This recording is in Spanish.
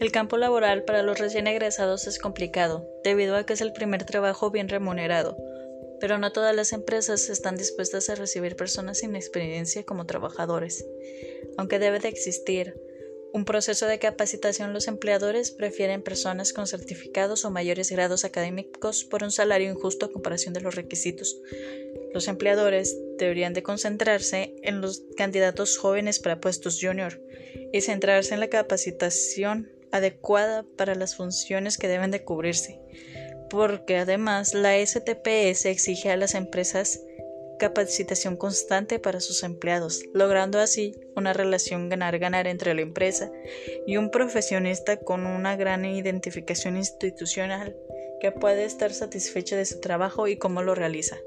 El campo laboral para los recién egresados es complicado, debido a que es el primer trabajo bien remunerado, pero no todas las empresas están dispuestas a recibir personas sin experiencia como trabajadores. Aunque debe de existir un proceso de capacitación, los empleadores prefieren personas con certificados o mayores grados académicos por un salario injusto a comparación de los requisitos. Los empleadores deberían de concentrarse en los candidatos jóvenes para puestos junior y centrarse en la capacitación adecuada para las funciones que deben de cubrirse, porque además la STPS exige a las empresas capacitación constante para sus empleados, logrando así una relación ganar-ganar entre la empresa y un profesionista con una gran identificación institucional que puede estar satisfecho de su trabajo y cómo lo realiza.